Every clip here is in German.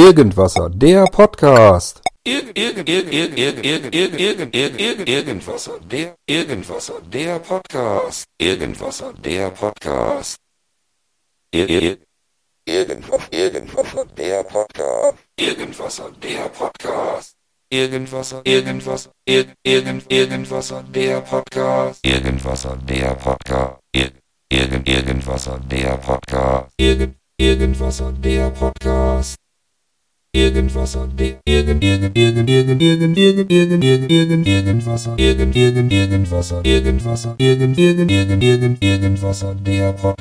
Irgendwasser, der Podcast. Irgend, irgend, irgend, irgend, irgend, irgend, irgend, irgend, irgend, irgend, Irgendwasser, der, Irgendwasser, der Podcast. Irgendwasser, der Podcast. Ir, ir, Irgendwas, Irgendwasser, der Podcast. Irgendwasser, der Podcast. Irgendwasser, Irgendwasser, irgend, irgend, Irgendwasser, der Podcast. Irgendwasser, der Podcast. Ir, irgend, Irgendwasser, der Podcast. Irgend, Irgendwasser, der Podcast. Irgendwasser, der, irgend, irgend, irgend, irgend, irgend, irgend, irgend, irgend, irgend, Irgendwasser, irgend, irgend, Irgendwasser, Irgendwasser, irgend, irgend, irgend, irgend, Irgendwasser, der Podcast.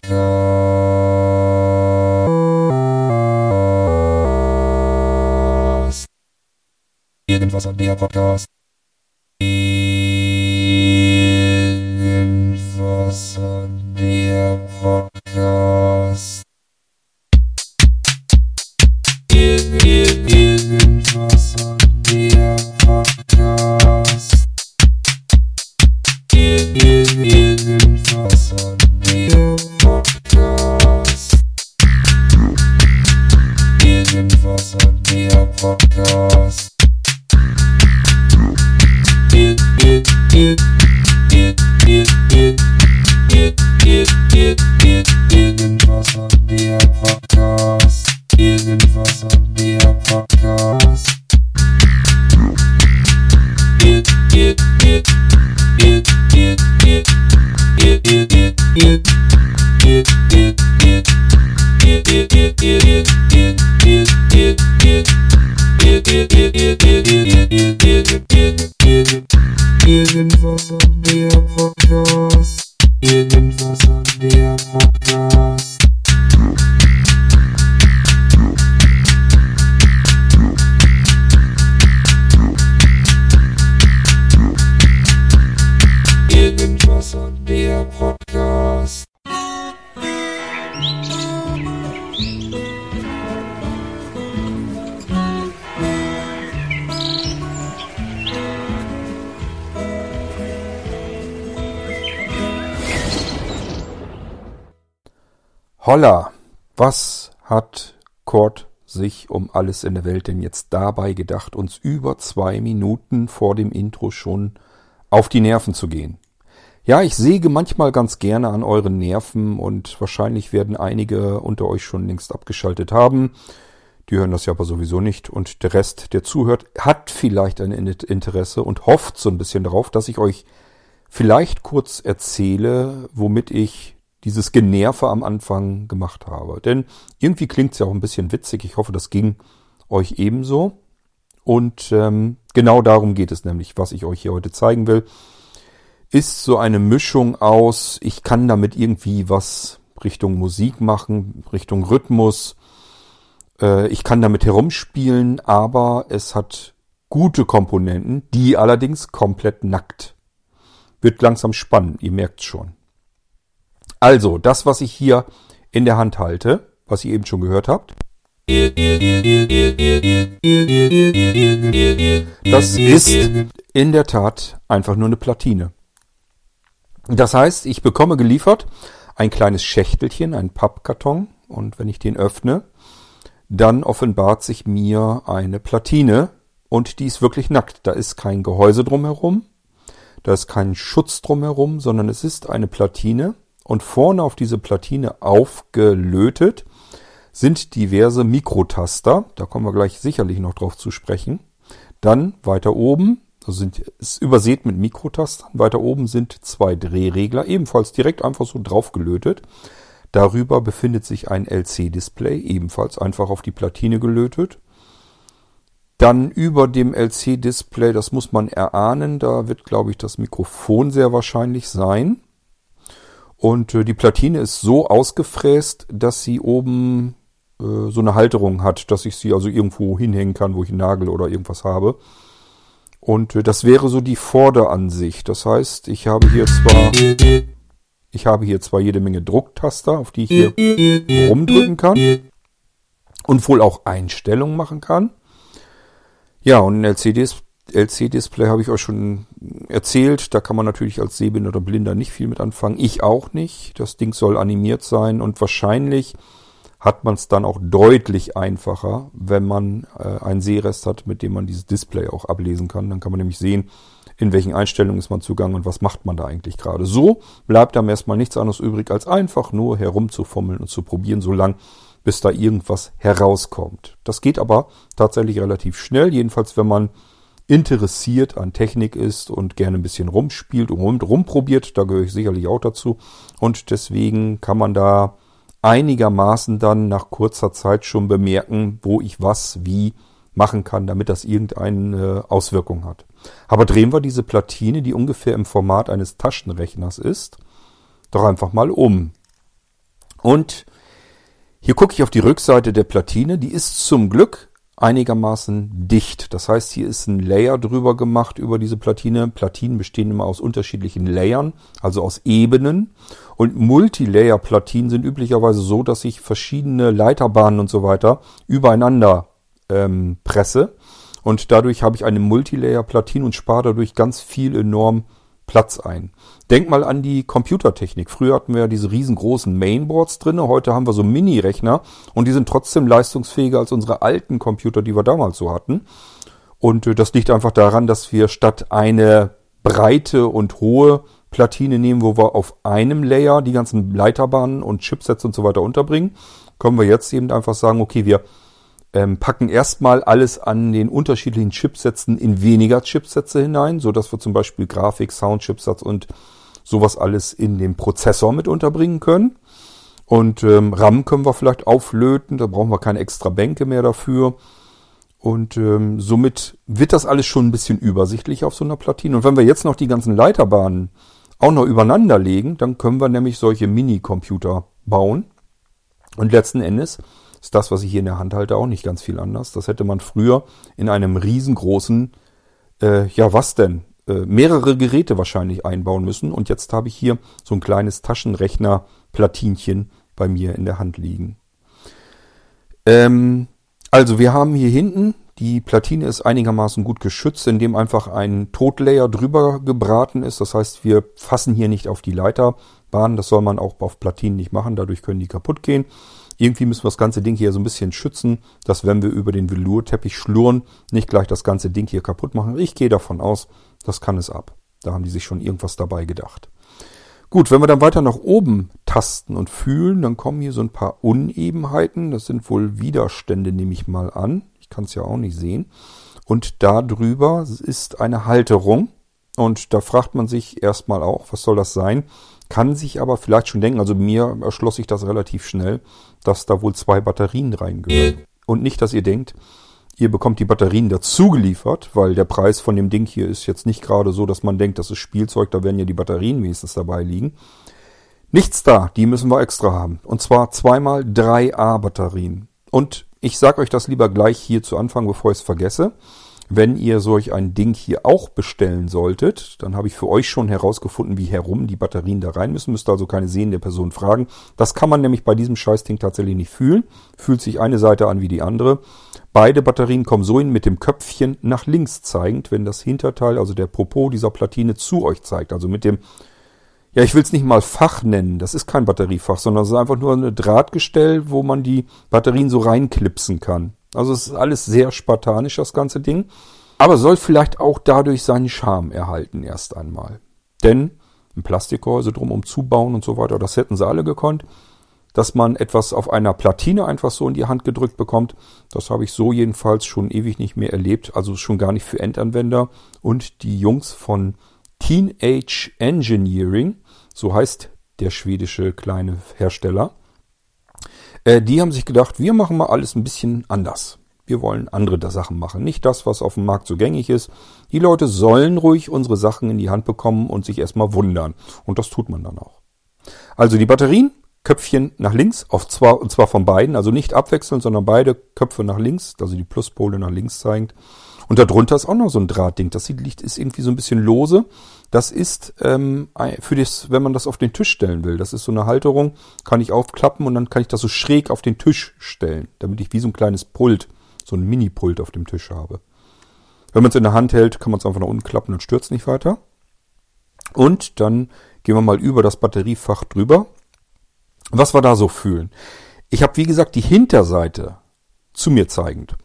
Irgendwasser, der Podcast. Irgendwasser, der Podcast. you. Holla, was hat Kurt sich um alles in der Welt denn jetzt dabei gedacht, uns über zwei Minuten vor dem Intro schon auf die Nerven zu gehen? Ja, ich säge manchmal ganz gerne an euren Nerven und wahrscheinlich werden einige unter euch schon längst abgeschaltet haben. Die hören das ja aber sowieso nicht und der Rest, der zuhört, hat vielleicht ein Interesse und hofft so ein bisschen darauf, dass ich euch vielleicht kurz erzähle, womit ich dieses Generve am Anfang gemacht habe. Denn irgendwie klingt es ja auch ein bisschen witzig. Ich hoffe, das ging euch ebenso. Und ähm, genau darum geht es nämlich, was ich euch hier heute zeigen will. Ist so eine Mischung aus, ich kann damit irgendwie was Richtung Musik machen, Richtung Rhythmus. Äh, ich kann damit herumspielen, aber es hat gute Komponenten, die allerdings komplett nackt. Wird langsam spannend, ihr merkt schon. Also, das, was ich hier in der Hand halte, was ihr eben schon gehört habt, das ist in der Tat einfach nur eine Platine. Das heißt, ich bekomme geliefert ein kleines Schächtelchen, ein Pappkarton, und wenn ich den öffne, dann offenbart sich mir eine Platine und die ist wirklich nackt. Da ist kein Gehäuse drumherum, da ist kein Schutz drumherum, sondern es ist eine Platine und vorne auf diese Platine aufgelötet sind diverse Mikrotaster. Da kommen wir gleich sicherlich noch drauf zu sprechen. Dann weiter oben, also sind, ist übersät mit Mikrotastern. Weiter oben sind zwei Drehregler, ebenfalls direkt einfach so draufgelötet. Darüber befindet sich ein LC-Display, ebenfalls einfach auf die Platine gelötet. Dann über dem LC-Display, das muss man erahnen, da wird, glaube ich, das Mikrofon sehr wahrscheinlich sein. Und äh, die Platine ist so ausgefräst, dass sie oben äh, so eine Halterung hat, dass ich sie also irgendwo hinhängen kann, wo ich einen Nagel oder irgendwas habe. Und äh, das wäre so die Vorderansicht. Das heißt, ich habe hier zwar ich habe hier zwar jede Menge Drucktaster, auf die ich hier rumdrücken kann und wohl auch Einstellungen machen kann. Ja, und ein LCD-Display LC-Display habe ich euch schon erzählt. Da kann man natürlich als Sehbinder oder Blinder nicht viel mit anfangen. Ich auch nicht. Das Ding soll animiert sein und wahrscheinlich hat man es dann auch deutlich einfacher, wenn man äh, einen Sehrest hat, mit dem man dieses Display auch ablesen kann. Dann kann man nämlich sehen, in welchen Einstellungen ist man zugange und was macht man da eigentlich gerade. So bleibt einem erstmal nichts anderes übrig, als einfach nur herumzufummeln und zu probieren, so lang, bis da irgendwas herauskommt. Das geht aber tatsächlich relativ schnell, jedenfalls wenn man interessiert an Technik ist und gerne ein bisschen rumspielt und rumprobiert, da gehöre ich sicherlich auch dazu. Und deswegen kann man da einigermaßen dann nach kurzer Zeit schon bemerken, wo ich was wie machen kann, damit das irgendeine Auswirkung hat. Aber drehen wir diese Platine, die ungefähr im Format eines Taschenrechners ist, doch einfach mal um. Und hier gucke ich auf die Rückseite der Platine, die ist zum Glück einigermaßen dicht. Das heißt, hier ist ein Layer drüber gemacht über diese Platine. Platinen bestehen immer aus unterschiedlichen Layern, also aus Ebenen. Und Multilayer-Platinen sind üblicherweise so, dass ich verschiedene Leiterbahnen und so weiter übereinander ähm, presse. Und dadurch habe ich eine Multilayer-Platine und spare dadurch ganz viel enorm Platz ein. Denk mal an die Computertechnik. Früher hatten wir ja diese riesengroßen Mainboards drinne. Heute haben wir so Mini-Rechner und die sind trotzdem leistungsfähiger als unsere alten Computer, die wir damals so hatten. Und äh, das liegt einfach daran, dass wir statt eine breite und hohe Platine nehmen, wo wir auf einem Layer die ganzen Leiterbahnen und Chipsets und so weiter unterbringen, können wir jetzt eben einfach sagen, okay, wir ähm, packen erstmal alles an den unterschiedlichen Chipsätzen in weniger Chipsätze hinein, so dass wir zum Beispiel Grafik, Sound-Chipsatz und sowas alles in den Prozessor mit unterbringen können. Und ähm, RAM können wir vielleicht auflöten, da brauchen wir keine extra Bänke mehr dafür. Und ähm, somit wird das alles schon ein bisschen übersichtlich auf so einer Platine. Und wenn wir jetzt noch die ganzen Leiterbahnen auch noch übereinander legen, dann können wir nämlich solche Mini-Computer bauen. Und letzten Endes ist das, was ich hier in der Hand halte, auch nicht ganz viel anders. Das hätte man früher in einem riesengroßen, äh, ja was denn, mehrere Geräte wahrscheinlich einbauen müssen. Und jetzt habe ich hier so ein kleines Taschenrechner-Platinchen bei mir in der Hand liegen. Ähm, also wir haben hier hinten, die Platine ist einigermaßen gut geschützt, indem einfach ein Totlayer drüber gebraten ist. Das heißt, wir fassen hier nicht auf die Leiterbahn. Das soll man auch auf Platinen nicht machen, dadurch können die kaputt gehen. Irgendwie müssen wir das ganze Ding hier so ein bisschen schützen, dass wenn wir über den Velourteppich schlurren, nicht gleich das ganze Ding hier kaputt machen. Ich gehe davon aus, das kann es ab. Da haben die sich schon irgendwas dabei gedacht. Gut, wenn wir dann weiter nach oben tasten und fühlen, dann kommen hier so ein paar Unebenheiten. Das sind wohl Widerstände, nehme ich mal an. Ich kann es ja auch nicht sehen. Und da drüber ist eine Halterung. Und da fragt man sich erstmal auch, was soll das sein? Kann sich aber vielleicht schon denken, also mir erschloss sich das relativ schnell, dass da wohl zwei Batterien reingehören. Und nicht, dass ihr denkt, ihr bekommt die Batterien dazu geliefert, weil der Preis von dem Ding hier ist jetzt nicht gerade so, dass man denkt, das ist Spielzeug, da werden ja die Batterien wenigstens dabei liegen. Nichts da, die müssen wir extra haben. Und zwar zweimal 3A-Batterien. Und ich sage euch das lieber gleich hier zu Anfang, bevor ich es vergesse. Wenn ihr solch ein Ding hier auch bestellen solltet, dann habe ich für euch schon herausgefunden, wie herum die Batterien da rein müssen. Müsst also keine sehende Person fragen. Das kann man nämlich bei diesem Scheißding tatsächlich nicht fühlen. Fühlt sich eine Seite an wie die andere. Beide Batterien kommen so hin mit dem Köpfchen nach links zeigend, wenn das Hinterteil, also der Propos dieser Platine zu euch zeigt. Also mit dem, ja, ich will es nicht mal Fach nennen. Das ist kein Batteriefach, sondern es ist einfach nur ein Drahtgestell, wo man die Batterien so reinklipsen kann. Also es ist alles sehr spartanisch, das ganze Ding. Aber soll vielleicht auch dadurch seinen Charme erhalten erst einmal. Denn ein Plastikgehäuse drumherum zubauen und so weiter, das hätten sie alle gekonnt. Dass man etwas auf einer Platine einfach so in die Hand gedrückt bekommt, das habe ich so jedenfalls schon ewig nicht mehr erlebt. Also schon gar nicht für Endanwender. Und die Jungs von Teenage Engineering, so heißt der schwedische kleine Hersteller, äh, die haben sich gedacht, wir machen mal alles ein bisschen anders. Wir wollen andere Sachen machen. Nicht das, was auf dem Markt so gängig ist. Die Leute sollen ruhig unsere Sachen in die Hand bekommen und sich erstmal wundern. Und das tut man dann auch. Also die Batterien, Köpfchen nach links, auf zwar, und zwar von beiden, also nicht abwechselnd, sondern beide Köpfe nach links, also die Pluspole nach links zeigend. Und darunter ist auch noch so ein Drahtding. Das Licht ist irgendwie so ein bisschen lose. Das ist ähm, für das, wenn man das auf den Tisch stellen will. Das ist so eine Halterung, kann ich aufklappen und dann kann ich das so schräg auf den Tisch stellen, damit ich wie so ein kleines Pult, so ein Mini-Pult auf dem Tisch habe. Wenn man es in der Hand hält, kann man es einfach nach unten klappen und stürzt nicht weiter. Und dann gehen wir mal über das Batteriefach drüber. Was wir da so fühlen. Ich habe, wie gesagt, die Hinterseite zu mir zeigend.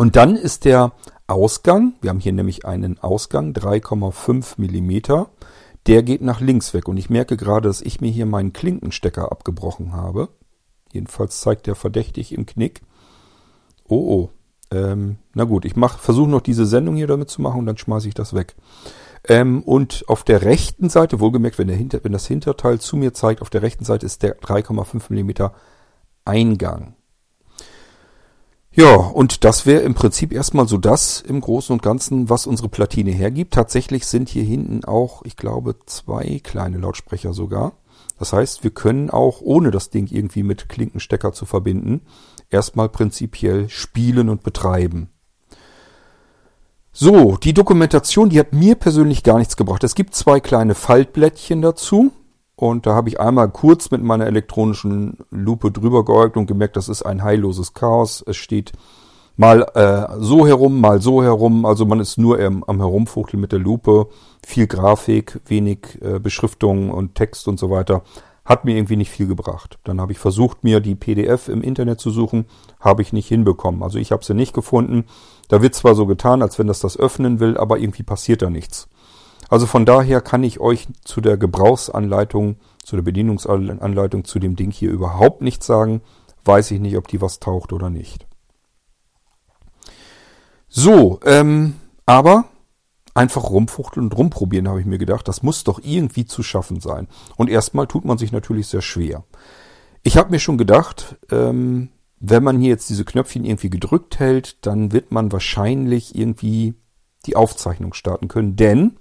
Und dann ist der Ausgang, wir haben hier nämlich einen Ausgang, 3,5 Millimeter, der geht nach links weg. Und ich merke gerade, dass ich mir hier meinen Klinkenstecker abgebrochen habe. Jedenfalls zeigt der verdächtig im Knick. Oh, oh. Ähm, na gut, ich versuche noch diese Sendung hier damit zu machen und dann schmeiße ich das weg. Ähm, und auf der rechten Seite, wohlgemerkt, wenn, der Hinter, wenn das Hinterteil zu mir zeigt, auf der rechten Seite ist der 3,5 mm Eingang. Ja, und das wäre im Prinzip erstmal so das im Großen und Ganzen, was unsere Platine hergibt. Tatsächlich sind hier hinten auch, ich glaube, zwei kleine Lautsprecher sogar. Das heißt, wir können auch, ohne das Ding irgendwie mit Klinkenstecker zu verbinden, erstmal prinzipiell spielen und betreiben. So, die Dokumentation, die hat mir persönlich gar nichts gebracht. Es gibt zwei kleine Faltblättchen dazu. Und da habe ich einmal kurz mit meiner elektronischen Lupe drüber geäugt und gemerkt, das ist ein heilloses Chaos. Es steht mal äh, so herum, mal so herum. Also man ist nur ähm, am Herumfuchteln mit der Lupe. Viel Grafik, wenig äh, Beschriftung und Text und so weiter. Hat mir irgendwie nicht viel gebracht. Dann habe ich versucht, mir die PDF im Internet zu suchen. Habe ich nicht hinbekommen. Also ich habe sie nicht gefunden. Da wird zwar so getan, als wenn das das öffnen will, aber irgendwie passiert da nichts. Also von daher kann ich euch zu der Gebrauchsanleitung, zu der Bedienungsanleitung zu dem Ding hier überhaupt nichts sagen. Weiß ich nicht, ob die was taucht oder nicht. So, ähm, aber einfach rumfuchteln und rumprobieren, habe ich mir gedacht. Das muss doch irgendwie zu schaffen sein. Und erstmal tut man sich natürlich sehr schwer. Ich habe mir schon gedacht, ähm, wenn man hier jetzt diese Knöpfchen irgendwie gedrückt hält, dann wird man wahrscheinlich irgendwie die Aufzeichnung starten können. Denn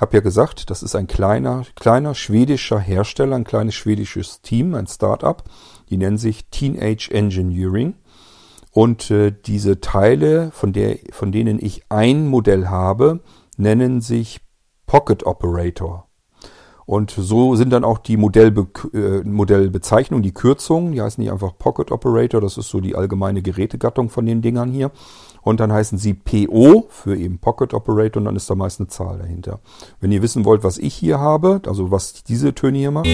habe ja gesagt, das ist ein kleiner, kleiner schwedischer Hersteller, ein kleines schwedisches Team, ein Startup. Die nennen sich Teenage Engineering. Und äh, diese Teile, von, der, von denen ich ein Modell habe, nennen sich Pocket Operator. Und so sind dann auch die Modellbe äh, Modellbezeichnungen, die Kürzungen, die heißen nicht einfach Pocket Operator, das ist so die allgemeine Gerätegattung von den Dingern hier, und dann heißen sie PO für eben Pocket Operator und dann ist da meist eine Zahl dahinter. Wenn ihr wissen wollt, was ich hier habe, also was diese Töne hier machen.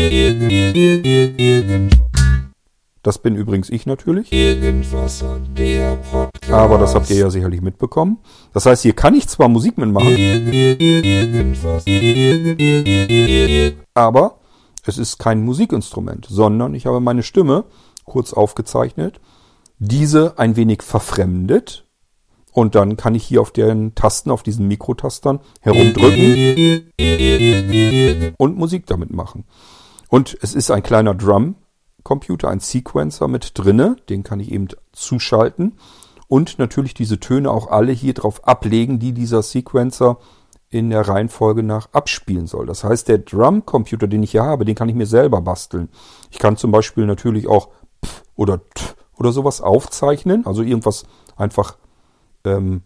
Das bin übrigens ich natürlich. Aber das habt ihr ja sicherlich mitbekommen. Das heißt, hier kann ich zwar Musik mitmachen. Aber es ist kein Musikinstrument, sondern ich habe meine Stimme kurz aufgezeichnet, diese ein wenig verfremdet und dann kann ich hier auf den Tasten, auf diesen Mikrotastern herumdrücken und Musik damit machen. Und es ist ein kleiner Drum-Computer, ein Sequencer mit drinne, den kann ich eben zuschalten und natürlich diese Töne auch alle hier drauf ablegen, die dieser Sequencer in der Reihenfolge nach abspielen soll. Das heißt, der Drum-Computer, den ich hier habe, den kann ich mir selber basteln. Ich kann zum Beispiel natürlich auch oder oder sowas aufzeichnen, also irgendwas einfach ähm,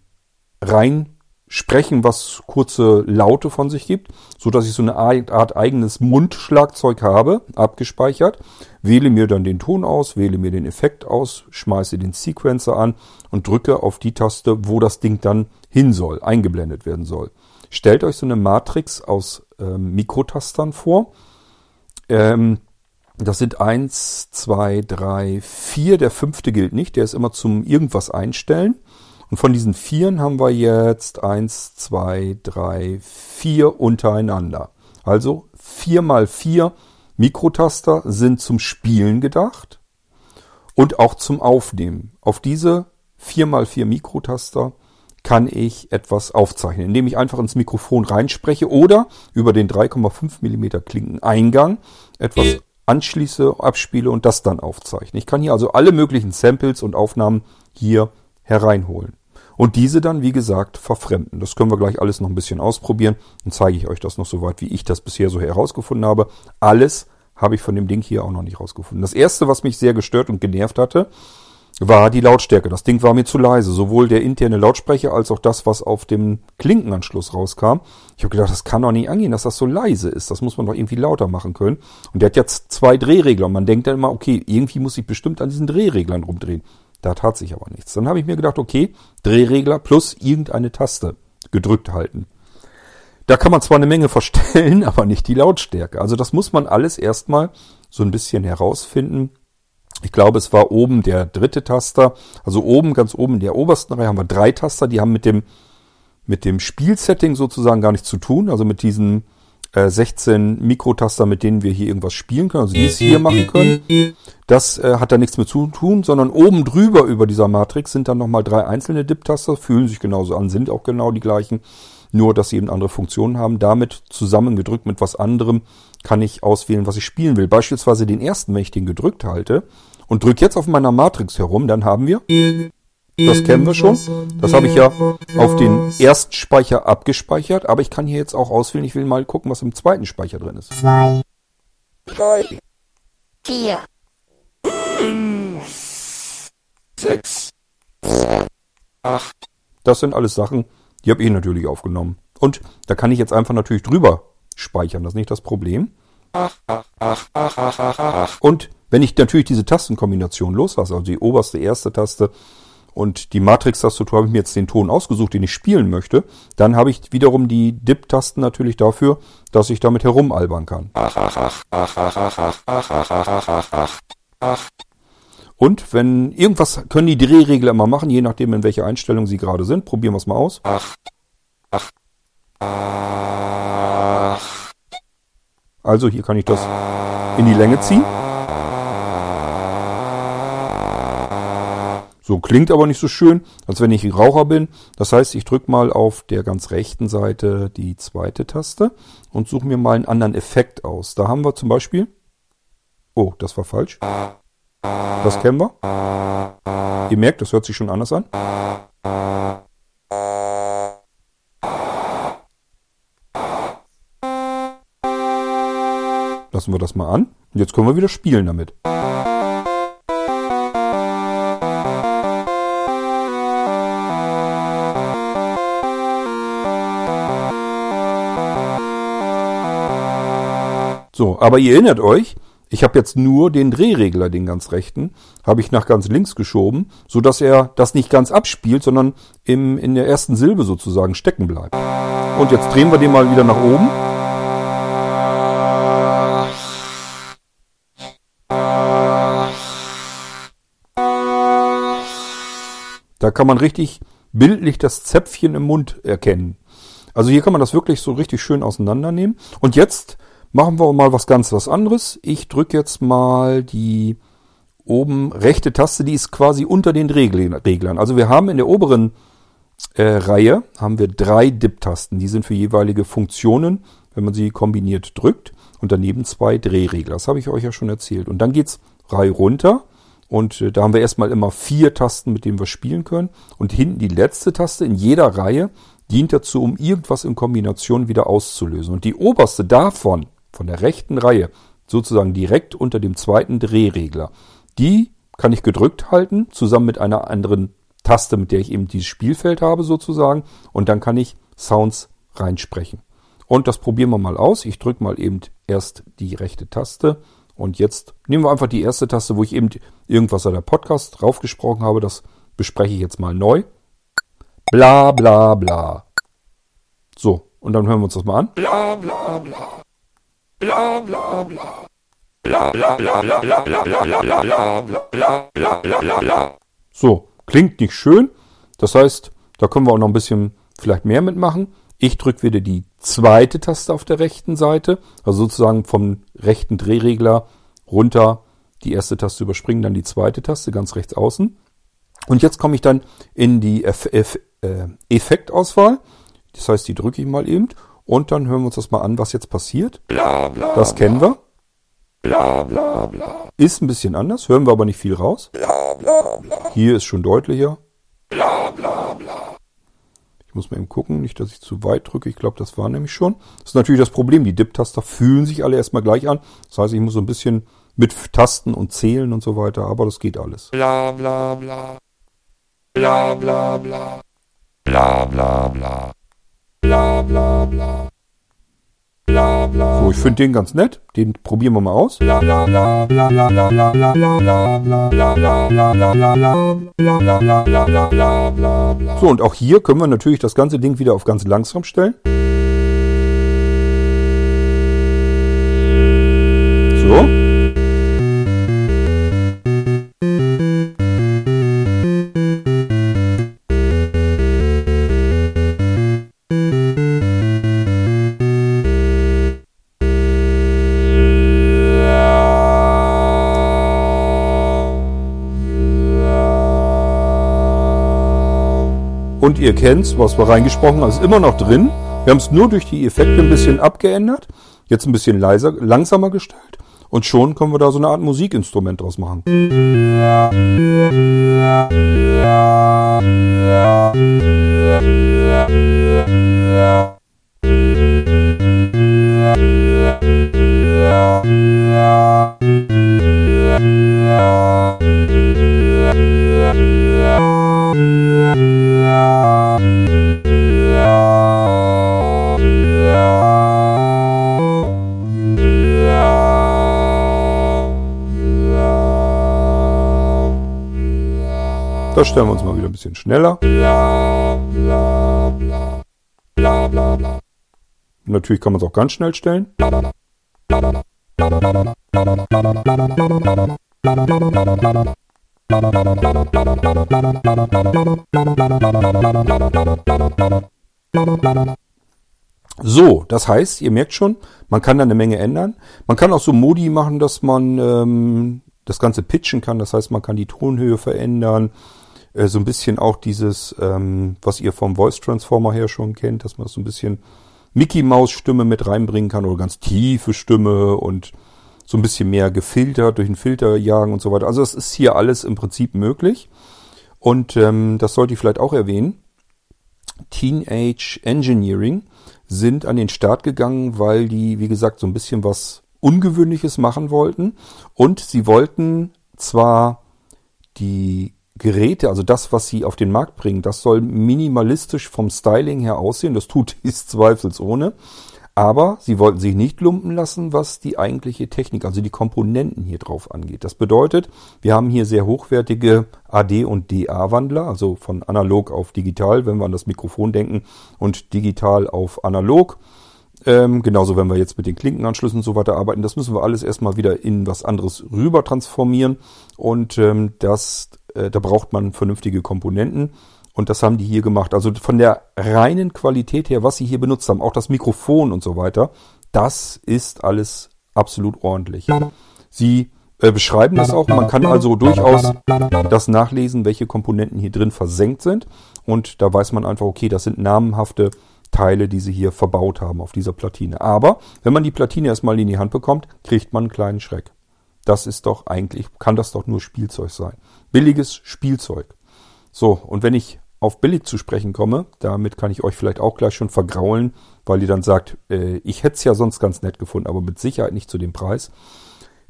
rein sprechen, was kurze Laute von sich gibt, so dass ich so eine Art eigenes Mundschlagzeug habe, abgespeichert, wähle mir dann den Ton aus, wähle mir den Effekt aus, schmeiße den Sequencer an und drücke auf die Taste, wo das Ding dann hin soll, eingeblendet werden soll. Stellt euch so eine Matrix aus ähm, Mikrotastern vor. Ähm, das sind eins, zwei, drei, vier. Der fünfte gilt nicht. Der ist immer zum irgendwas einstellen. Und von diesen Vieren haben wir jetzt eins, zwei, drei, vier untereinander. Also vier mal vier Mikrotaster sind zum Spielen gedacht und auch zum Aufnehmen. Auf diese vier mal vier Mikrotaster kann ich etwas aufzeichnen, indem ich einfach ins Mikrofon reinspreche oder über den 3,5 mm Klinkeneingang etwas anschließe, abspiele und das dann aufzeichne. Ich kann hier also alle möglichen Samples und Aufnahmen hier hereinholen und diese dann, wie gesagt, verfremden. Das können wir gleich alles noch ein bisschen ausprobieren. Dann zeige ich euch das noch so weit, wie ich das bisher so herausgefunden habe. Alles habe ich von dem Ding hier auch noch nicht rausgefunden. Das erste, was mich sehr gestört und genervt hatte, war die Lautstärke. Das Ding war mir zu leise. Sowohl der interne Lautsprecher als auch das, was auf dem Klinkenanschluss rauskam. Ich habe gedacht, das kann doch nicht angehen, dass das so leise ist. Das muss man doch irgendwie lauter machen können. Und der hat jetzt zwei Drehregler. Und man denkt dann immer, okay, irgendwie muss ich bestimmt an diesen Drehreglern rumdrehen. Da tat sich aber nichts. Dann habe ich mir gedacht, okay, Drehregler plus irgendeine Taste gedrückt halten. Da kann man zwar eine Menge verstellen, aber nicht die Lautstärke. Also das muss man alles erstmal so ein bisschen herausfinden Ich glaube, es war oben der dritte Taster. Also oben, ganz oben in der obersten Reihe haben wir drei Taster, die haben mit dem, mit dem Spielsetting sozusagen gar nichts zu tun. Also mit diesen äh, 16 Mikrotaster, mit denen wir hier irgendwas spielen können, also die es hier machen können. Das äh, hat da nichts mit zu tun, sondern oben drüber über dieser Matrix sind dann nochmal drei einzelne Dip-Taster, fühlen sich genauso an, sind auch genau die gleichen, nur dass sie eben andere Funktionen haben. Damit zusammengedrückt mit was anderem kann ich auswählen, was ich spielen will. Beispielsweise den ersten, wenn ich den gedrückt halte und drücke jetzt auf meiner Matrix herum, dann haben wir, das kennen wir schon, das habe ich ja auf den Erstspeicher abgespeichert, aber ich kann hier jetzt auch auswählen, ich will mal gucken, was im zweiten Speicher drin ist. zwei, drei, vier, sechs, acht, Das sind alles Sachen, die habe ich natürlich aufgenommen. Und da kann ich jetzt einfach natürlich drüber speichern, das ist nicht das Problem. Und wenn ich natürlich diese Tastenkombination loslasse, also die oberste erste Taste und die Matrix-Tastatur habe ich mir jetzt den Ton ausgesucht, den ich spielen möchte, dann habe ich wiederum die Dip-Tasten natürlich dafür, dass ich damit herumalbern kann. Und wenn irgendwas können die Drehregler immer machen, je nachdem in welcher Einstellung sie gerade sind. Probieren wir es mal aus. Also hier kann ich das in die Länge ziehen. So klingt aber nicht so schön, als wenn ich Raucher bin. Das heißt, ich drücke mal auf der ganz rechten Seite die zweite Taste und suche mir mal einen anderen Effekt aus. Da haben wir zum Beispiel. Oh, das war falsch. Das kennen wir. Ihr merkt, das hört sich schon anders an. Lassen wir das mal an. Und jetzt können wir wieder spielen damit. Aber ihr erinnert euch, ich habe jetzt nur den Drehregler, den ganz rechten, habe ich nach ganz links geschoben, so dass er das nicht ganz abspielt, sondern im, in der ersten Silbe sozusagen stecken bleibt. Und jetzt drehen wir den mal wieder nach oben. Da kann man richtig bildlich das Zäpfchen im Mund erkennen. Also hier kann man das wirklich so richtig schön auseinandernehmen. Und jetzt machen wir mal was ganz was anderes. Ich drücke jetzt mal die oben rechte Taste, die ist quasi unter den Reglern. Also wir haben in der oberen äh, Reihe haben wir drei Dip-Tasten. Die sind für jeweilige Funktionen, wenn man sie kombiniert drückt. Und daneben zwei Drehregler. Das habe ich euch ja schon erzählt. Und dann geht's Reihe runter. Und äh, da haben wir erstmal immer vier Tasten, mit denen wir spielen können. Und hinten die letzte Taste in jeder Reihe dient dazu, um irgendwas in Kombination wieder auszulösen. Und die oberste davon, von der rechten Reihe, sozusagen direkt unter dem zweiten Drehregler, die kann ich gedrückt halten, zusammen mit einer anderen Taste, mit der ich eben dieses Spielfeld habe sozusagen. Und dann kann ich Sounds reinsprechen. Und das probieren wir mal aus. Ich drücke mal eben erst die rechte Taste. Und jetzt nehmen wir einfach die erste Taste, wo ich eben irgendwas an der Podcast draufgesprochen habe. Das bespreche ich jetzt mal neu. Bla bla bla. So, und dann hören wir uns das mal an. bla bla bla. Bla bla bla. Bla bla bla bla bla bla bla bla bla bla bla bla bla bla bla. So, klingt nicht schön. Das heißt, da können wir auch noch ein bisschen vielleicht mehr mitmachen. Ich drücke wieder die zweite Taste auf der rechten Seite, also sozusagen vom rechten Drehregler runter die erste Taste überspringen, dann die zweite Taste ganz rechts außen. Und jetzt komme ich dann in die Eff Eff äh, Effektauswahl. Das heißt, die drücke ich mal eben und dann hören wir uns das mal an, was jetzt passiert. Bla bla. Das kennen wir. Bla bla bla. Ist ein bisschen anders, hören wir aber nicht viel raus. Bla bla bla. Hier ist schon deutlicher. Bla bla bla. Ich muss mal eben gucken, nicht, dass ich zu weit drücke. Ich glaube, das war nämlich schon. Das ist natürlich das Problem. Die Dip-Taster fühlen sich alle erstmal gleich an. Das heißt, ich muss so ein bisschen mit Tasten und zählen und so weiter, aber das geht alles. Bla bla bla. Bla bla bla. Bla bla bla. Bla bla bla. Bla, bla, so, ich finde den ganz nett. Den probieren wir mal aus. So, und auch hier können wir natürlich das ganze Ding wieder auf ganz langsam stellen. Und ihr kennt's, was wir reingesprochen haben, ist immer noch drin. Wir haben es nur durch die Effekte ein bisschen abgeändert. Jetzt ein bisschen leiser, langsamer gestellt. Und schon können wir da so eine Art Musikinstrument draus machen. Das stellen wir uns mal wieder ein bisschen schneller. Natürlich kann man es auch ganz schnell stellen. So, das heißt, ihr merkt schon, man kann da eine Menge ändern. Man kann auch so Modi machen, dass man ähm, das Ganze pitchen kann. Das heißt, man kann die Tonhöhe verändern. Äh, so ein bisschen auch dieses, ähm, was ihr vom Voice Transformer her schon kennt, dass man so ein bisschen Mickey Maus Stimme mit reinbringen kann oder ganz tiefe Stimme und so ein bisschen mehr gefiltert, durch den Filter jagen und so weiter. Also das ist hier alles im Prinzip möglich. Und ähm, das sollte ich vielleicht auch erwähnen. Teenage Engineering sind an den Start gegangen, weil die, wie gesagt, so ein bisschen was Ungewöhnliches machen wollten. Und sie wollten zwar die Geräte, also das, was sie auf den Markt bringen, das soll minimalistisch vom Styling her aussehen. Das tut dies zweifelsohne. Aber sie wollten sich nicht lumpen lassen, was die eigentliche Technik, also die Komponenten hier drauf angeht. Das bedeutet, wir haben hier sehr hochwertige AD- und DA-Wandler, also von analog auf digital, wenn wir an das Mikrofon denken, und digital auf analog. Ähm, genauso, wenn wir jetzt mit den Klinkenanschlüssen und so weiter arbeiten, das müssen wir alles erstmal wieder in was anderes rüber transformieren. Und ähm, das, äh, da braucht man vernünftige Komponenten. Und das haben die hier gemacht. Also von der reinen Qualität her, was sie hier benutzt haben, auch das Mikrofon und so weiter, das ist alles absolut ordentlich. Sie äh, beschreiben das auch. Man kann also durchaus das nachlesen, welche Komponenten hier drin versenkt sind. Und da weiß man einfach, okay, das sind namenhafte Teile, die sie hier verbaut haben auf dieser Platine. Aber wenn man die Platine erstmal in die Hand bekommt, kriegt man einen kleinen Schreck. Das ist doch eigentlich, kann das doch nur Spielzeug sein. Billiges Spielzeug. So, und wenn ich auf billig zu sprechen komme, damit kann ich euch vielleicht auch gleich schon vergraulen, weil ihr dann sagt, äh, ich hätte es ja sonst ganz nett gefunden, aber mit Sicherheit nicht zu dem Preis.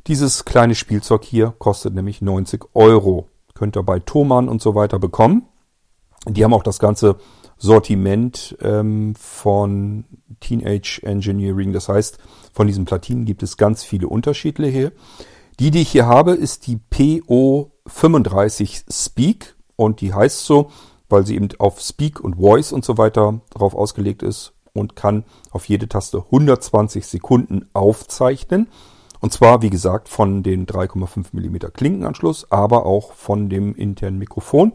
Dieses kleine Spielzeug hier kostet nämlich 90 Euro. Könnt ihr bei Thomann und so weiter bekommen. Die haben auch das ganze Sortiment ähm, von Teenage Engineering. Das heißt, von diesen Platinen gibt es ganz viele unterschiedliche. Die, die ich hier habe, ist die PO35 Speak und die heißt so, weil sie eben auf Speak und Voice und so weiter drauf ausgelegt ist und kann auf jede Taste 120 Sekunden aufzeichnen. Und zwar, wie gesagt, von den 3,5 mm Klinkenanschluss, aber auch von dem internen Mikrofon.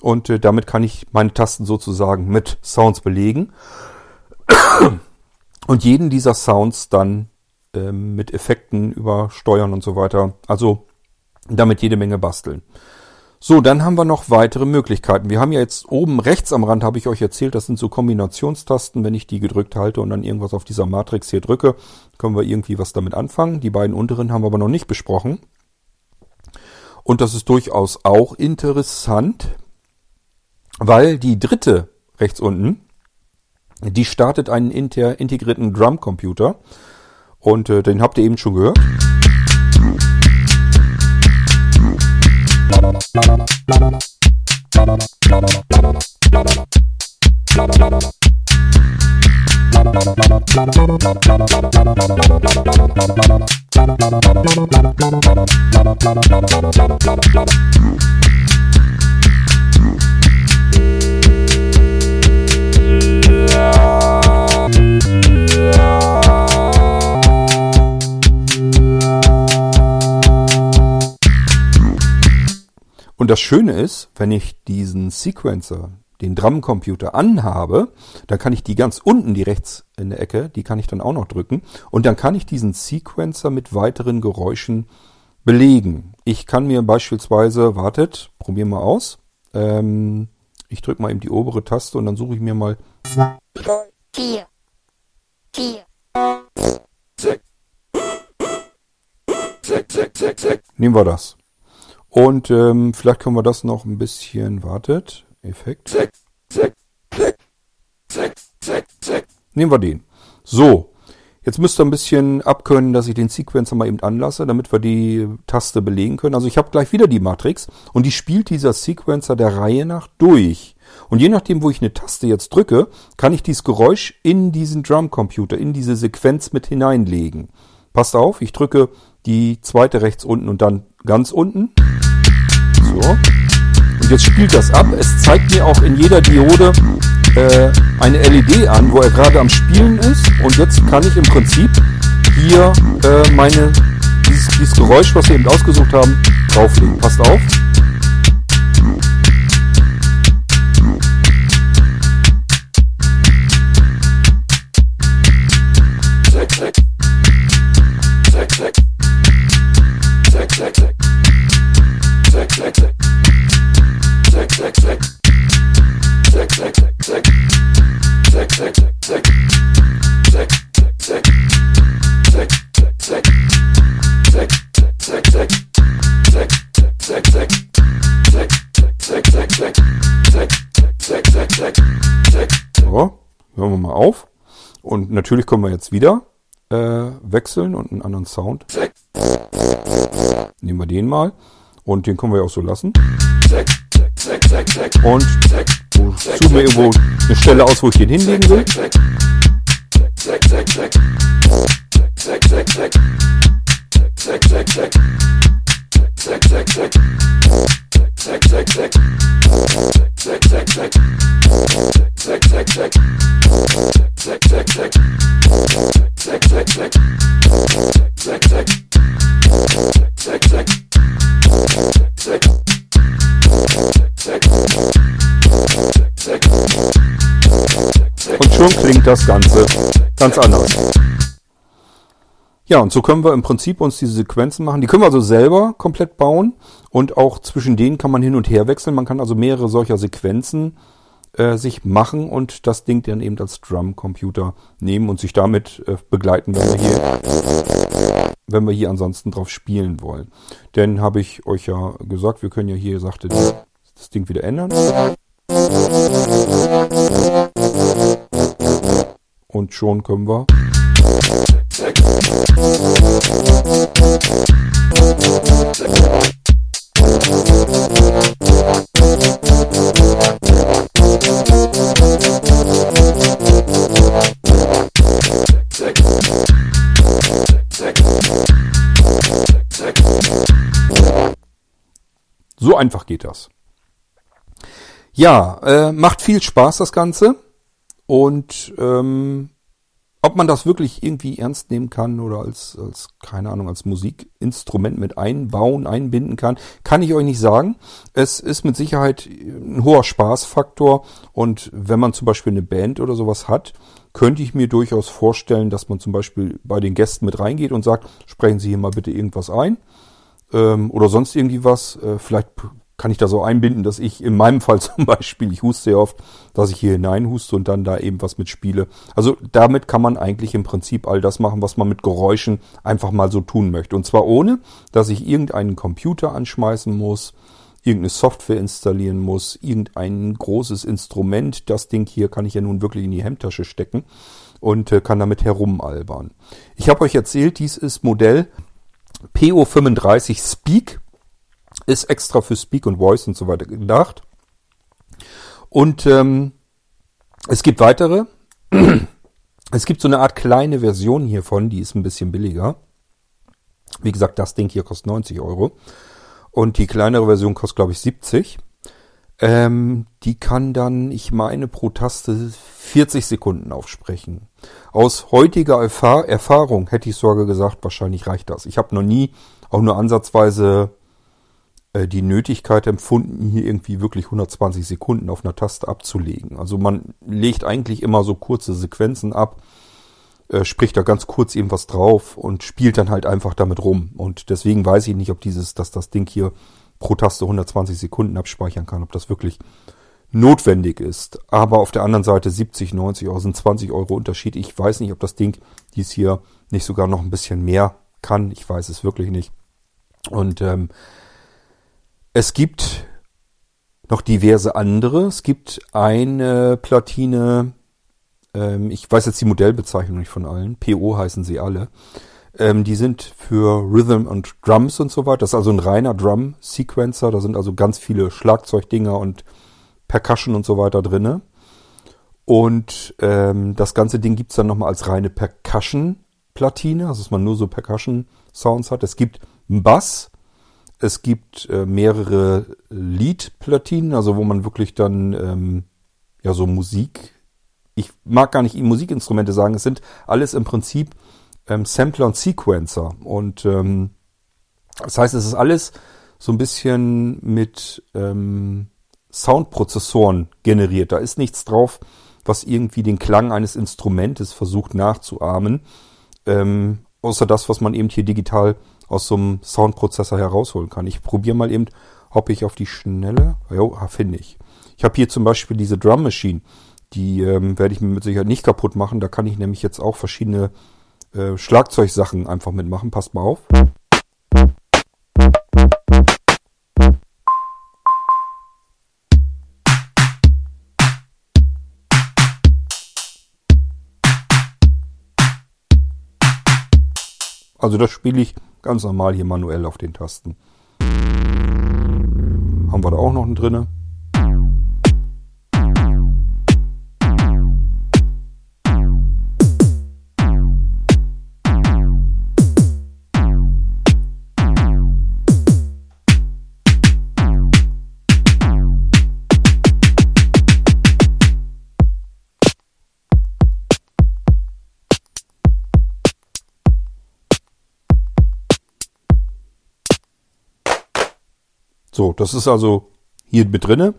Und äh, damit kann ich meine Tasten sozusagen mit Sounds belegen. Und jeden dieser Sounds dann äh, mit Effekten übersteuern und so weiter. Also damit jede Menge basteln. So, dann haben wir noch weitere Möglichkeiten. Wir haben ja jetzt oben rechts am Rand, habe ich euch erzählt, das sind so Kombinationstasten. Wenn ich die gedrückt halte und dann irgendwas auf dieser Matrix hier drücke, können wir irgendwie was damit anfangen. Die beiden unteren haben wir aber noch nicht besprochen. Und das ist durchaus auch interessant, weil die dritte rechts unten, die startet einen integrierten Drumcomputer. Und äh, den habt ihr eben schon gehört. Yeah. Und das Schöne ist, wenn ich diesen Sequencer, den Drumcomputer anhabe, dann kann ich die ganz unten, die rechts in der Ecke, die kann ich dann auch noch drücken. Und dann kann ich diesen Sequencer mit weiteren Geräuschen belegen. Ich kann mir beispielsweise, wartet, probieren wir aus, ähm, Ich drücke mal eben die obere Taste und dann suche ich mir mal. vier, vier, sechs, sechs, sechs, sechs, sechs, Nehmen wir das. Und ähm, vielleicht können wir das noch ein bisschen. Wartet. Effekt. sechs, sechs, sechs, sechs, sechs, sechs. Nehmen wir den. So. Jetzt müsst ihr ein bisschen abkönnen, dass ich den Sequencer mal eben anlasse, damit wir die Taste belegen können. Also ich habe gleich wieder die Matrix und die spielt dieser Sequencer der Reihe nach durch. Und je nachdem, wo ich eine Taste jetzt drücke, kann ich dieses Geräusch in diesen Drumcomputer, in diese Sequenz mit hineinlegen. Passt auf, ich drücke die zweite rechts unten und dann ganz unten. So. Und jetzt spielt das ab. Es zeigt mir auch in jeder Diode äh, eine LED an, wo er gerade am Spielen ist. Und jetzt kann ich im Prinzip hier äh, meine dieses, dieses Geräusch, was wir eben ausgesucht haben, drauflegen. Passt auf. So, hören wir mal auf. Und natürlich können wir jetzt wieder äh, wechseln und einen anderen Sound. Nehmen wir den mal. Und den können wir ja auch so lassen. Und suche mir irgendwo eine Stelle aus, wo ich den hinlegen will. Und schon klingt das Ganze ganz anders. Ja, und so können wir im Prinzip uns diese Sequenzen machen. Die können wir also selber komplett bauen und auch zwischen denen kann man hin und her wechseln. Man kann also mehrere solcher Sequenzen äh, sich machen und das Ding dann eben als Drumcomputer nehmen und sich damit äh, begleiten, wenn wir hier, wenn wir hier ansonsten drauf spielen wollen. Denn habe ich euch ja gesagt, wir können ja hier, sagte das Ding wieder ändern. Und schon können wir. So einfach geht das. Ja, äh, macht viel Spaß das Ganze. Und ähm, ob man das wirklich irgendwie ernst nehmen kann oder als, als, keine Ahnung, als Musikinstrument mit einbauen, einbinden kann, kann ich euch nicht sagen. Es ist mit Sicherheit ein hoher Spaßfaktor und wenn man zum Beispiel eine Band oder sowas hat, könnte ich mir durchaus vorstellen, dass man zum Beispiel bei den Gästen mit reingeht und sagt, sprechen Sie hier mal bitte irgendwas ein ähm, oder sonst irgendwie was. Äh, vielleicht kann ich da so einbinden, dass ich in meinem Fall zum Beispiel, ich huste sehr oft, dass ich hier hineinhuste und dann da eben was mitspiele. Also damit kann man eigentlich im Prinzip all das machen, was man mit Geräuschen einfach mal so tun möchte. Und zwar ohne, dass ich irgendeinen Computer anschmeißen muss, irgendeine Software installieren muss, irgendein großes Instrument. Das Ding hier kann ich ja nun wirklich in die Hemdtasche stecken und äh, kann damit herumalbern. Ich habe euch erzählt, dies ist Modell PO35 Speak ist extra für Speak und Voice und so weiter gedacht. Und ähm, es gibt weitere. Es gibt so eine Art kleine Version hiervon, die ist ein bisschen billiger. Wie gesagt, das Ding hier kostet 90 Euro. Und die kleinere Version kostet, glaube ich, 70. Ähm, die kann dann, ich meine, pro Taste 40 Sekunden aufsprechen. Aus heutiger Erfahr Erfahrung hätte ich sogar gesagt, wahrscheinlich reicht das. Ich habe noch nie auch nur ansatzweise die Nötigkeit empfunden, hier irgendwie wirklich 120 Sekunden auf einer Taste abzulegen. Also man legt eigentlich immer so kurze Sequenzen ab, äh, spricht da ganz kurz irgendwas drauf und spielt dann halt einfach damit rum. Und deswegen weiß ich nicht, ob dieses, dass das Ding hier pro Taste 120 Sekunden abspeichern kann, ob das wirklich notwendig ist. Aber auf der anderen Seite 70, 90 Euro sind 20 Euro Unterschied. Ich weiß nicht, ob das Ding dies hier nicht sogar noch ein bisschen mehr kann. Ich weiß es wirklich nicht. Und ähm, es gibt noch diverse andere. Es gibt eine Platine, ähm, ich weiß jetzt die Modellbezeichnung nicht von allen. PO heißen sie alle. Ähm, die sind für Rhythm und Drums und so weiter. Das ist also ein reiner Drum-Sequencer. Da sind also ganz viele Schlagzeugdinger und Percussion und so weiter drinne. Und ähm, das ganze Ding gibt's dann nochmal als reine Percussion-Platine, also dass man nur so Percussion-Sounds hat. Es gibt einen Bass, es gibt äh, mehrere Lead-Platinen, also wo man wirklich dann ähm, ja so Musik, ich mag gar nicht Musikinstrumente sagen, es sind alles im Prinzip ähm, Sampler und Sequencer. Und ähm, das heißt, es ist alles so ein bisschen mit ähm, Soundprozessoren generiert. Da ist nichts drauf, was irgendwie den Klang eines Instrumentes versucht nachzuahmen. Ähm, außer das, was man eben hier digital aus so einem Soundprozessor herausholen kann. Ich probiere mal eben, ob ich auf die Schnelle. Jo, finde ich. Ich habe hier zum Beispiel diese Drum Machine. Die ähm, werde ich mir mit Sicherheit nicht kaputt machen. Da kann ich nämlich jetzt auch verschiedene äh, Schlagzeugsachen einfach mitmachen. Passt mal auf. Also das spiele ich ganz normal hier manuell auf den Tasten. Haben wir da auch noch einen drinne? So, das ist also hier mit drinne.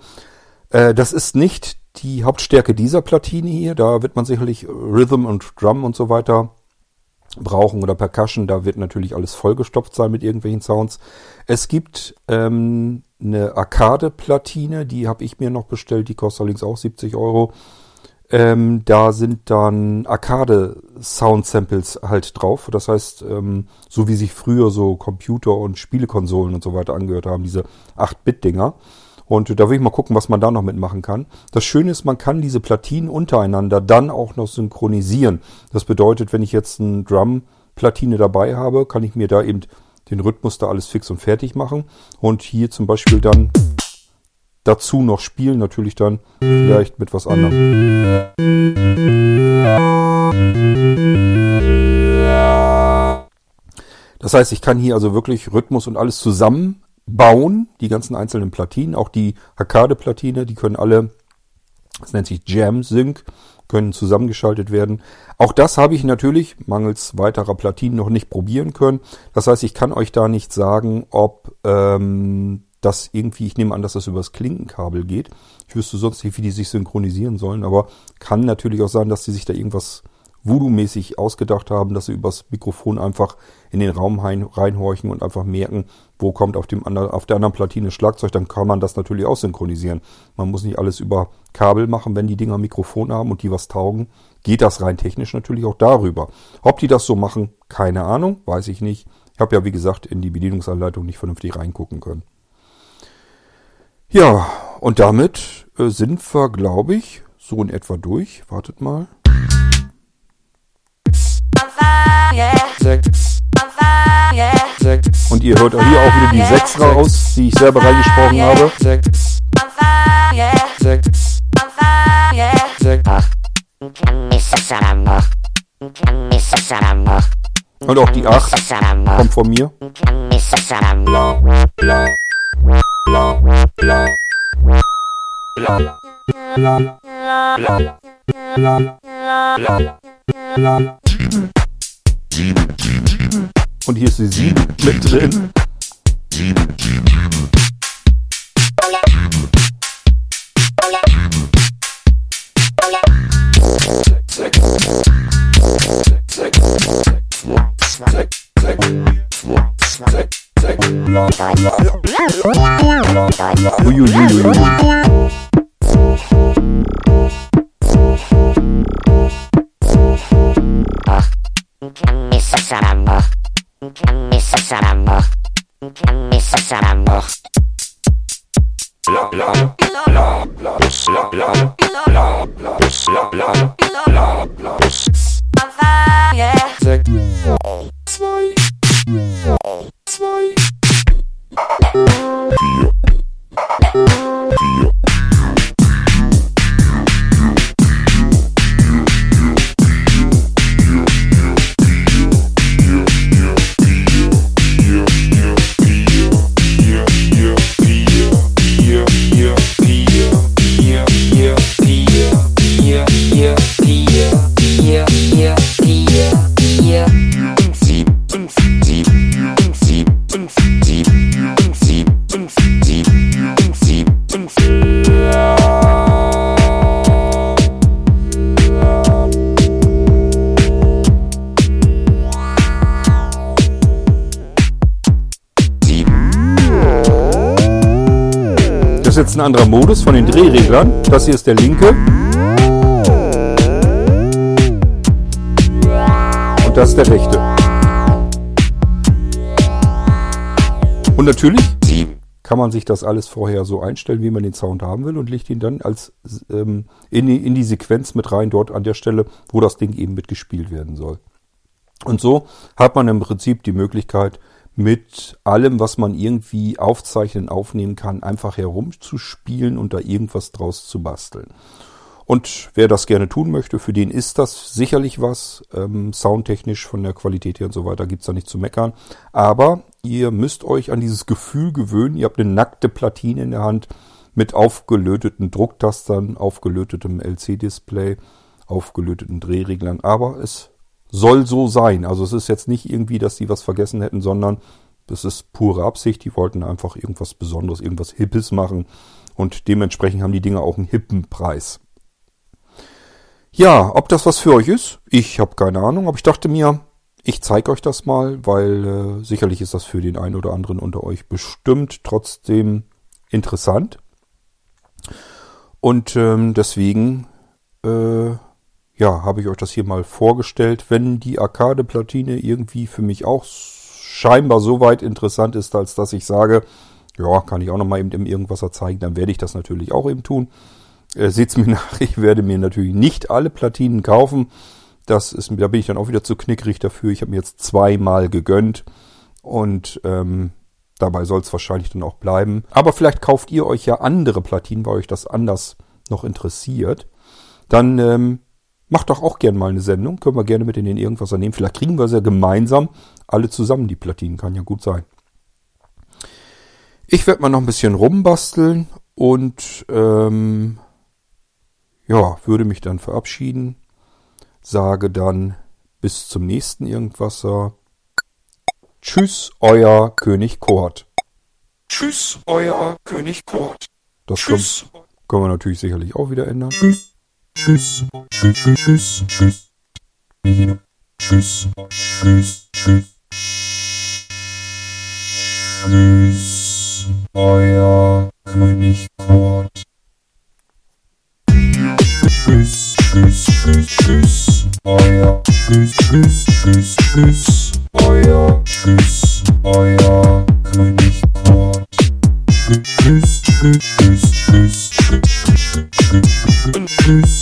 Äh, das ist nicht die Hauptstärke dieser Platine hier. Da wird man sicherlich Rhythm und Drum und so weiter brauchen oder Percussion. Da wird natürlich alles vollgestopft sein mit irgendwelchen Sounds. Es gibt ähm, eine Arcade-Platine, die habe ich mir noch bestellt. Die kostet allerdings auch 70 Euro. Ähm, da sind dann Arcade-Sound-Samples halt drauf. Das heißt, ähm, so wie sich früher so Computer- und Spielekonsolen und so weiter angehört haben, diese 8-Bit-Dinger. Und da will ich mal gucken, was man da noch mitmachen kann. Das Schöne ist, man kann diese Platinen untereinander dann auch noch synchronisieren. Das bedeutet, wenn ich jetzt eine Drum-Platine dabei habe, kann ich mir da eben den Rhythmus da alles fix und fertig machen. Und hier zum Beispiel dann dazu noch spielen, natürlich dann vielleicht mit was anderem. Das heißt, ich kann hier also wirklich Rhythmus und alles zusammenbauen, die ganzen einzelnen Platinen, auch die Arcade-Platine, die können alle, das nennt sich Jam Sync, können zusammengeschaltet werden. Auch das habe ich natürlich mangels weiterer Platinen noch nicht probieren können. Das heißt, ich kann euch da nicht sagen, ob ähm, das irgendwie, ich nehme an, dass das übers Klinkenkabel geht. Ich wüsste sonst nicht, wie die sich synchronisieren sollen, aber kann natürlich auch sein, dass die sich da irgendwas Voodoo-mäßig ausgedacht haben, dass sie übers Mikrofon einfach in den Raum reinhorchen und einfach merken, wo kommt auf, dem anderen, auf der anderen Platine Schlagzeug, dann kann man das natürlich auch synchronisieren. Man muss nicht alles über Kabel machen, wenn die Dinger Mikrofon haben und die was taugen. Geht das rein technisch natürlich auch darüber. Ob die das so machen, keine Ahnung, weiß ich nicht. Ich habe ja, wie gesagt, in die Bedienungsanleitung nicht vernünftig reingucken können. Ja, und damit äh, sind wir, glaube ich, so in etwa durch. Wartet mal. Und ihr hört hier auch wieder die 6 raus, die ich selber reingesprochen habe. Und auch die 8 kommt von mir. Und hier ist die 7 mit drin. Sechs, sechs, sechs, sechs, Ui, ui, ui, ui, ui. Ein anderer Modus von den Drehreglern. Das hier ist der linke. Und das ist der rechte. Und natürlich kann man sich das alles vorher so einstellen, wie man den Sound haben will und legt ihn dann als ähm, in, die, in die Sequenz mit rein, dort an der Stelle, wo das Ding eben mitgespielt werden soll. Und so hat man im Prinzip die Möglichkeit, mit allem, was man irgendwie aufzeichnen, aufnehmen kann, einfach herumzuspielen und da irgendwas draus zu basteln. Und wer das gerne tun möchte, für den ist das sicherlich was. Ähm, soundtechnisch von der Qualität her und so weiter gibt's da nicht zu meckern. Aber ihr müsst euch an dieses Gefühl gewöhnen. Ihr habt eine nackte Platine in der Hand mit aufgelöteten Drucktastern, aufgelötetem LC-Display, aufgelöteten Drehreglern. Aber es soll so sein. Also es ist jetzt nicht irgendwie, dass sie was vergessen hätten, sondern das ist pure Absicht. Die wollten einfach irgendwas Besonderes, irgendwas Hippes machen. Und dementsprechend haben die Dinge auch einen hippen Preis. Ja, ob das was für euch ist, ich habe keine Ahnung, aber ich dachte mir, ich zeige euch das mal, weil äh, sicherlich ist das für den einen oder anderen unter euch bestimmt trotzdem interessant. Und ähm, deswegen äh, ja, habe ich euch das hier mal vorgestellt. Wenn die Arcade-Platine irgendwie für mich auch scheinbar so weit interessant ist, als dass ich sage, ja, kann ich auch noch mal eben im Irgendwasser zeigen, dann werde ich das natürlich auch eben tun. Äh, Seht's mir nach, ich werde mir natürlich nicht alle Platinen kaufen. Das ist, da bin ich dann auch wieder zu knickrig dafür. Ich habe mir jetzt zweimal gegönnt und ähm, dabei soll es wahrscheinlich dann auch bleiben. Aber vielleicht kauft ihr euch ja andere Platinen, weil euch das anders noch interessiert. Dann ähm, macht doch auch gerne mal eine Sendung. Können wir gerne mit in den Irgendwas nehmen. Vielleicht kriegen wir sie ja gemeinsam alle zusammen, die Platinen. Kann ja gut sein. Ich werde mal noch ein bisschen rumbasteln und ähm, ja, würde mich dann verabschieden. Sage dann bis zum nächsten Irgendwasser. Tschüss, euer König Kort. Tschüss, euer König Kurt. Das Tschüss. Können, können wir natürlich sicherlich auch wieder ändern. Tschüss, tschüss, tschüss, tschüss, tschüss. Wieder. Tschüss, tschüss, tschüss. Tschüss, euer König Kurt. Tschüss, tschüss, tschüss, tschüss. Euer Tschüss, tschüss, tschüss, tschüss. Euer Tschüss, euer König Kurt. Tschüss, tschüss, tschüss, tschüss, tschüss. Tschüss, tschüss. Fünf,